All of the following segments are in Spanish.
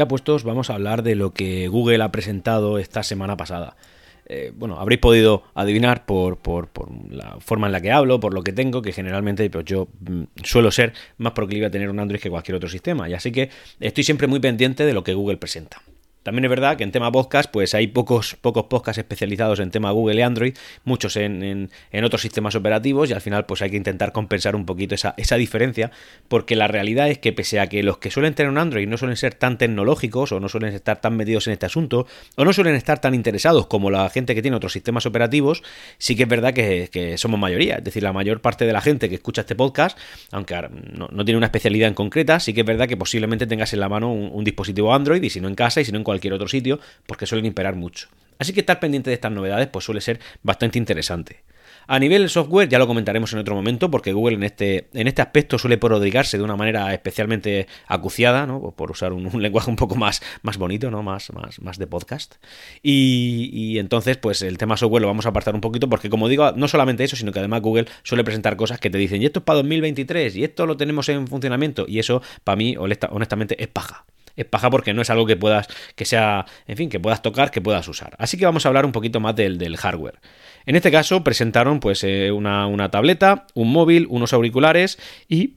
Ya puestos, vamos a hablar de lo que Google ha presentado esta semana pasada. Eh, bueno, habréis podido adivinar por, por, la forma en la que hablo, por lo que tengo, que generalmente pues, yo mm, suelo ser más proclive a tener un Android que cualquier otro sistema. Y así que estoy siempre muy pendiente de lo que Google presenta. También es verdad que en tema podcast, pues hay pocos, pocos podcasts especializados en tema Google y Android, muchos en, otros sistemas operativos, y al final, pues hay que intentar compensar un poquito esa, esa, diferencia, porque la realidad es que pese a que los que suelen tener un Android no suelen ser tan tecnológicos, o no suelen estar tan metidos en este asunto, o no suelen estar tan interesados como la gente que tiene otros sistemas operativos, sí que es verdad que, somos mayoría. Es decir, la mayor parte de la gente que escucha este podcast, aunque no, tiene una especialidad en concreta, sí que es verdad que posiblemente tengas en la mano un, un dispositivo Android, y si no en casa, y si no en cualquier otro sitio, porque suelen imperar mucho. Así que estar pendiente de estas novedades pues suele ser bastante interesante. A nivel software ya lo comentaremos en otro momento porque Google en este, en este aspecto suele prodigarse de una manera especialmente acuciada, ¿no? por usar un, lenguaje un poco más, más bonito, ¿no? más, más, más de podcast. Y, y, entonces pues el tema software lo vamos a apartar un poquito porque como digo, no solamente eso, sino que además Google suele presentar cosas que te dicen y esto es para 2023 y esto lo tenemos en funcionamiento y eso para mí honestamente es paja es paja porque no es algo que puedas, que sea, en fin, que puedas tocar, que puedas usar. Así que vamos a hablar un poquito más del, del hardware. En este caso presentaron pues eh, una, una tableta, un móvil, unos auriculares y,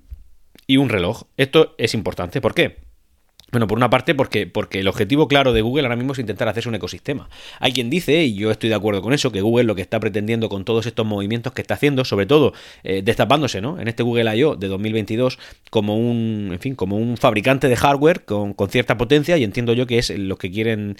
y un reloj. Esto es importante. ¿Por qué? Bueno, por una parte, porque, porque el objetivo claro de Google ahora mismo es intentar hacerse un ecosistema. Hay quien dice, y yo estoy de acuerdo con eso, que Google lo que está pretendiendo con todos estos movimientos que está haciendo, sobre todo eh, destapándose, ¿no? En este Google I.O. de 2022 como un, en fin, como un fabricante de hardware con, cierta potencia, y entiendo yo que es lo que quieren,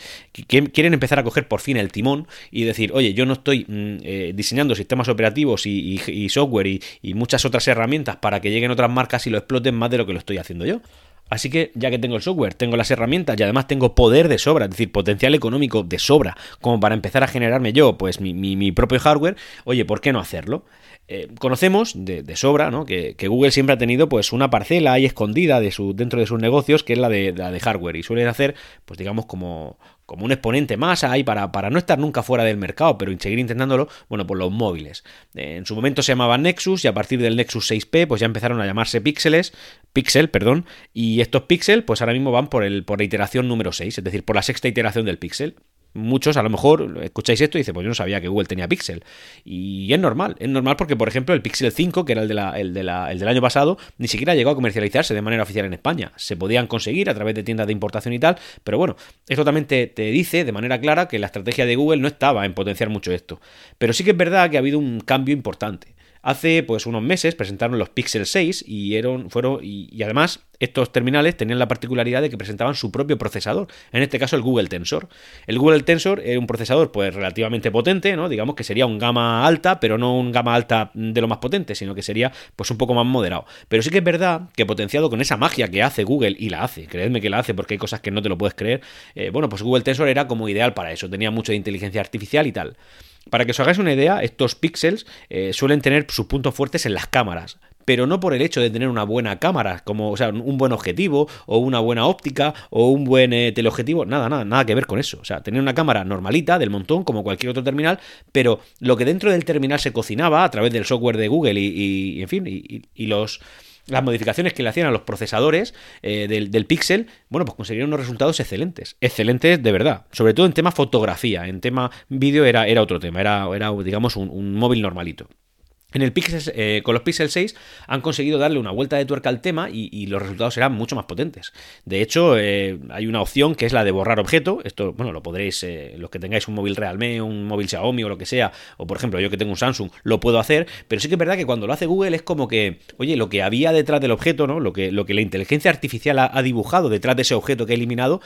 quieren empezar a coger por fin el timón y decir, oye, yo no estoy mm, eh, diseñando sistemas operativos y, y software y, y muchas otras herramientas para que lleguen otras marcas y lo exploten más de lo que lo estoy haciendo yo. Así que ya que tengo el software, tengo las herramientas y además tengo poder de sobra, es decir, potencial económico de sobra, como para empezar a generarme yo, pues mi, propio hardware, oye, ¿por qué no hacerlo? Eh, conocemos de, sobra ¿no? que, Google siempre ha tenido pues una parcela ahí escondida de su, dentro de sus negocios que es la de, la de hardware y suelen hacer pues digamos como, como un exponente más ahí para, para, no estar nunca fuera del mercado, pero seguir intentándolo, bueno, por los móviles. En su momento se llamaban Nexus y a partir del Nexus 6P pues ya empezaron a llamarse Píxeles, Pixel, perdón, y estos Pixel pues ahora mismo van por, el, por la iteración número 6, es decir, por la sexta iteración del Pixel muchos a lo mejor escucháis esto y dice pues yo no sabía que Google tenía Pixel. Y es normal, es normal porque, por ejemplo, el Pixel 5, que era el, de la, el, de la, el del año pasado, ni siquiera llegó a comercializarse de manera oficial en España. Se podían conseguir a través de tiendas de importación y tal, pero bueno, esto también te, te dice de manera clara que la estrategia de Google no estaba en potenciar mucho esto. Pero sí que es verdad que ha habido un cambio importante. Hace pues unos meses presentaron los Pixel 6 y, fueron, y, además estos terminales tenían la particularidad de que presentaban su propio procesador, en este caso el Google Tensor. El Google Tensor es un procesador pues relativamente potente, ¿no? Digamos que sería un gama alta, pero no un gama alta de lo más potente, sino que sería pues un poco más moderado. Pero sí que es verdad que potenciado con esa magia que hace Google, y la hace, creedme que la hace porque hay cosas que no te lo puedes creer, eh, bueno, pues Google Tensor era como ideal para eso, tenía mucho de inteligencia artificial y tal. Para que os hagáis una idea, estos píxeles eh, suelen tener sus puntos fuertes en las cámaras, pero no por el hecho de tener una buena cámara, como, o sea, un buen objetivo, o una buena óptica, o un buen eh, teleobjetivo, nada, nada, nada que ver con eso. O sea, tener una cámara normalita, del montón, como cualquier otro terminal, pero lo que dentro del terminal se cocinaba a través del software de Google y, en fin, y los las modificaciones que le hacían a los procesadores eh, del, del Pixel, bueno, pues conseguían unos resultados excelentes. Excelentes de verdad. Sobre todo en tema fotografía. En tema vídeo era, era otro tema. Era, era digamos, un móvil normalito. En el Pixel, eh, con los Pixel 6 han conseguido darle una vuelta de tuerca al tema y, los resultados serán mucho más potentes. De hecho, eh, hay una opción que es la de borrar objeto. Esto, bueno, lo podréis, eh, los que tengáis un móvil Realme, un móvil Xiaomi o lo que sea, o por ejemplo yo que tengo un Samsung, lo puedo hacer, pero sí que es verdad que cuando lo hace Google es como que, oye, lo que había detrás del objeto, ¿no? Lo que, lo que la inteligencia artificial ha dibujado detrás de ese objeto que he eliminado,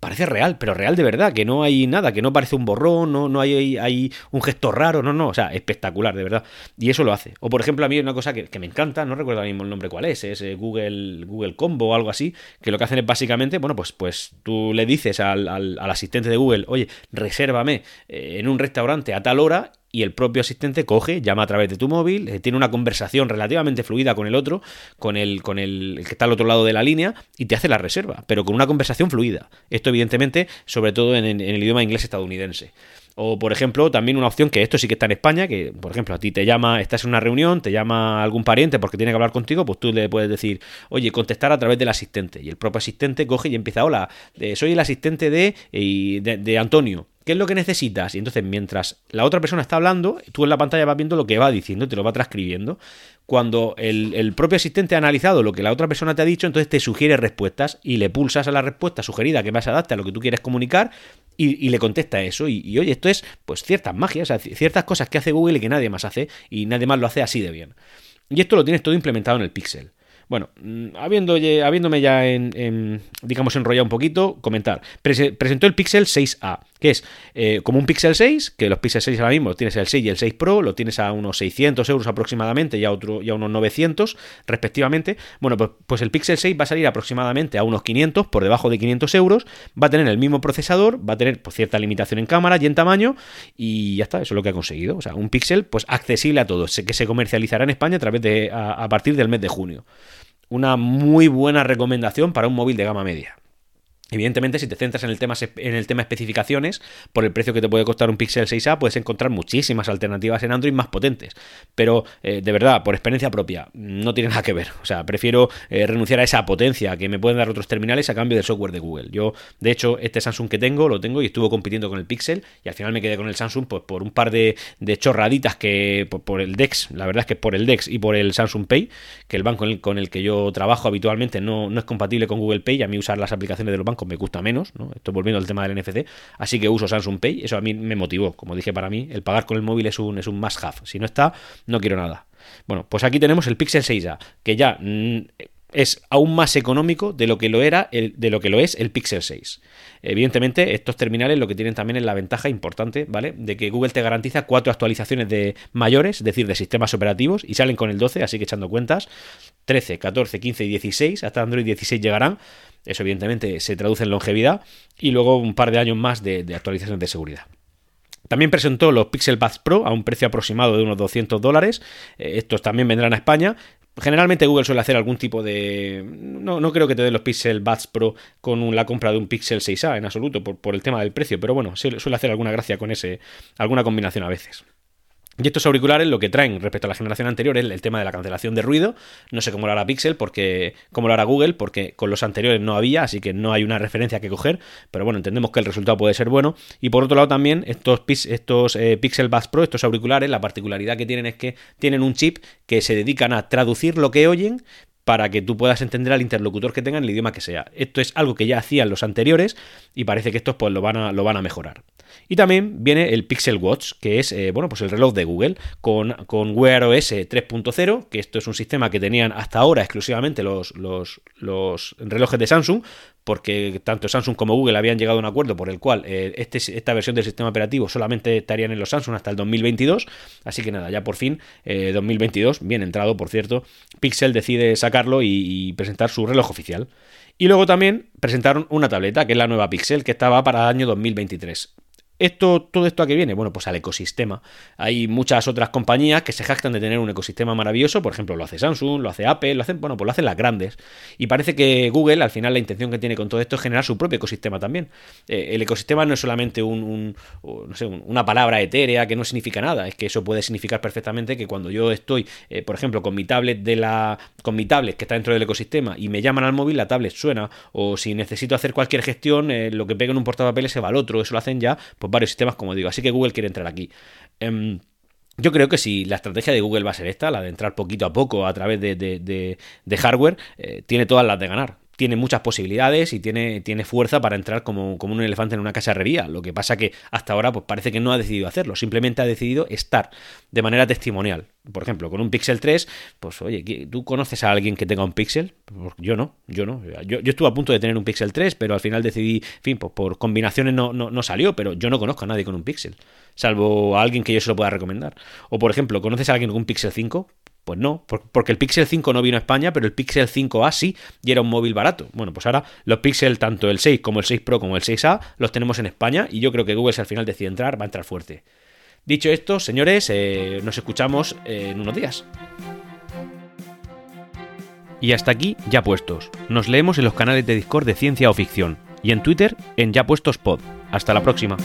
parece real, pero real de verdad, que no hay nada, que no parece un borrón, no, no hay, hay un gesto raro, no, no, o sea, espectacular, de verdad. Y eso lo hace. O por ejemplo, a mí hay una cosa que, me encanta, no recuerdo ahora mismo el nombre cuál es, es eh, Google, Google Combo o algo así, que lo que hacen es básicamente, bueno, pues, pues tú le dices al, al, asistente de Google, oye, resérvame eh, en un restaurante a tal hora y el propio asistente coge, llama a través de tu móvil, eh, tiene una conversación relativamente fluida con el otro, con el, con el, que está al otro lado de la línea, y te hace la reserva, pero con una conversación fluida. Esto, evidentemente, sobre todo en, el idioma inglés estadounidense. O, por ejemplo, también una opción que esto sí que está en España, que, por ejemplo, a ti te llama, estás en una reunión, te llama algún pariente porque tiene que hablar contigo, pues tú le puedes decir, oye, contestar a través del asistente. Y el propio asistente coge y empieza, hola, eh, soy el asistente de, de, de Antonio. ¿Qué es lo que necesitas? Y entonces, mientras la otra persona está hablando, tú en la pantalla vas viendo lo que va diciendo, te lo va transcribiendo. Cuando el, propio asistente ha analizado lo que la otra persona te ha dicho, entonces te sugiere respuestas y le pulsas a la respuesta sugerida que más se adapte a lo que tú quieres comunicar y, le contesta eso. Y, oye, esto es pues ciertas magias, ciertas cosas que hace Google y que nadie más hace y nadie más lo hace así de bien. Y esto lo tienes todo implementado en el Pixel. Bueno, mm, habiendo, habiéndome ya digamos, enrollado un poquito, comentar. presentó el Pixel 6A, que es eh, como un Pixel 6, que los Pixel 6 ahora mismo tienes el 6 y el 6 Pro, lo tienes a unos 600 euros aproximadamente y a, otro, y a unos 900 respectivamente. Bueno, pues, pues, el Pixel 6 va a salir aproximadamente a unos 500, por debajo de 500 euros, va a tener el mismo procesador, va a tener pues, cierta limitación en cámara y en tamaño y ya está, eso es lo que ha conseguido. O sea, un Pixel pues accesible a todos, que se comercializará en España a, través de, a partir del mes de junio una muy buena recomendación para un móvil de gama media. Evidentemente, si te centras en el, tema, en el tema especificaciones, por el precio que te puede costar un Pixel 6A, puedes encontrar muchísimas alternativas en Android más potentes. Pero, eh, de verdad, por experiencia propia, no tiene nada que ver. O sea, prefiero eh, renunciar a esa potencia que me pueden dar otros terminales a cambio del software de Google. Yo, de hecho, este Samsung que tengo, lo tengo y estuvo compitiendo con el Pixel y al final me quedé con el Samsung pues, por un par de, chorraditas que por, el DeX, la verdad es que por el DeX y por el Samsung Pay, que el banco con el, que yo trabajo habitualmente no, no es compatible con Google Pay y a mí usar las aplicaciones de los bancos me gusta menos, ¿no? Estoy volviendo al tema del NFC, así que uso Samsung Pay, eso a mí me motivó, como dije para mí, el pagar con el móvil es un, es un must have, si no está, no quiero nada. Bueno, pues aquí tenemos el Pixel 6A, que ya mm, es aún más económico de lo que lo era de lo que lo es el Pixel 6. Evidentemente, estos terminales lo que tienen también es la ventaja importante, ¿vale? De que Google te garantiza cuatro actualizaciones de mayores, es decir, de sistemas operativos, y salen con el 12, así que echando cuentas, 13, 14, 15 y 16, hasta Android 16 llegarán. Eso evidentemente se traduce en longevidad y luego un par de años más de, de actualizaciones de seguridad. También presentó los Pixel Buds Pro a un precio aproximado de unos 200 dólares. Eh, estos también vendrán a España. Generalmente Google suele hacer algún tipo de... No, no creo que te den los Pixel Buds Pro con la compra de un Pixel 6A en absoluto por, por el tema del precio, pero bueno, suele hacer alguna gracia con ese, alguna combinación a veces. Y estos auriculares lo que traen respecto a la generación anterior es el tema de la cancelación de ruido. No sé cómo lo hará Pixel, porque cómo lo hará Google, porque con los anteriores no había, así que no hay una referencia que coger. Pero bueno, entendemos que el resultado puede ser bueno. Y por otro lado también estos, estos eh, Pixel Buds Pro, estos auriculares, la particularidad que tienen es que tienen un chip que se dedican a traducir lo que oyen para que tú puedas entender al interlocutor que tenga en el idioma que sea. Esto es algo que ya hacían los anteriores y parece que estos pues lo van a, lo van a mejorar. Y también viene el Pixel Watch, que es eh, bueno, pues el reloj de Google, con, con Wear OS 3.0, que esto es un sistema que tenían hasta ahora exclusivamente los, los, los relojes de Samsung, porque tanto Samsung como Google habían llegado a un acuerdo por el cual eh, este, esta versión del sistema operativo solamente estarían en los Samsung hasta el 2022. Así que nada, ya por fin, 2022, eh, bien entrado, por cierto, Pixel decide sacarlo y, presentar su reloj oficial. Y luego también presentaron una tableta, que es la nueva Pixel, que estaba para el año 2023. Esto, ¿Todo esto a qué viene? Bueno, pues al ecosistema. Hay muchas otras compañías que se jactan de tener un ecosistema maravilloso, por ejemplo, lo hace Samsung, lo hace Apple, lo hacen, bueno, pues lo hacen las grandes. Y parece que Google, al final, la intención que tiene con todo esto es generar su propio ecosistema también. Eh, el ecosistema no es solamente un, no sé, una palabra etérea que no significa nada, es que eso puede significar perfectamente que cuando yo estoy, eh, por ejemplo, con mi tablet de la. con mi tablet que está dentro del ecosistema y me llaman al móvil, la tablet suena. O si necesito hacer cualquier gestión, eh, lo que pego en un portapapeles se va al otro. Eso lo hacen ya, varios sistemas, como digo. Así que Google quiere entrar aquí. Em, yo creo que si la estrategia de Google va a ser esta, la de entrar poquito a poco a través de, hardware, eh, tiene todas las de ganar tiene muchas posibilidades y tiene, tiene fuerza para entrar como, como, un elefante en una cacharrería. Lo que pasa que hasta ahora pues parece que no ha decidido hacerlo, simplemente ha decidido estar de manera testimonial. Por ejemplo, con un Pixel 3, pues oye, ¿tú conoces a alguien que tenga un Pixel? Pues, yo no, yo no. Yo, estuve a punto de tener un Pixel 3, pero al final decidí, en fin, pues por combinaciones no, no, no salió, pero yo no conozco a nadie con un Pixel, salvo a alguien que yo se lo pueda recomendar. O por ejemplo, ¿conoces a alguien con un Pixel 5? Pues no, porque el Pixel 5 no vino a España, pero el Pixel 5A sí y era un móvil barato. Bueno, pues ahora los Pixel, tanto el 6 como el 6 Pro como el 6A, los tenemos en España y yo creo que Google si al final decide entrar, va a entrar fuerte. Dicho esto, señores, eh, nos escuchamos en unos días. Y hasta aquí, ya puestos. Nos leemos en los canales de Discord de Ciencia o Ficción y en Twitter en Ya Puestos Pod. Hasta la próxima.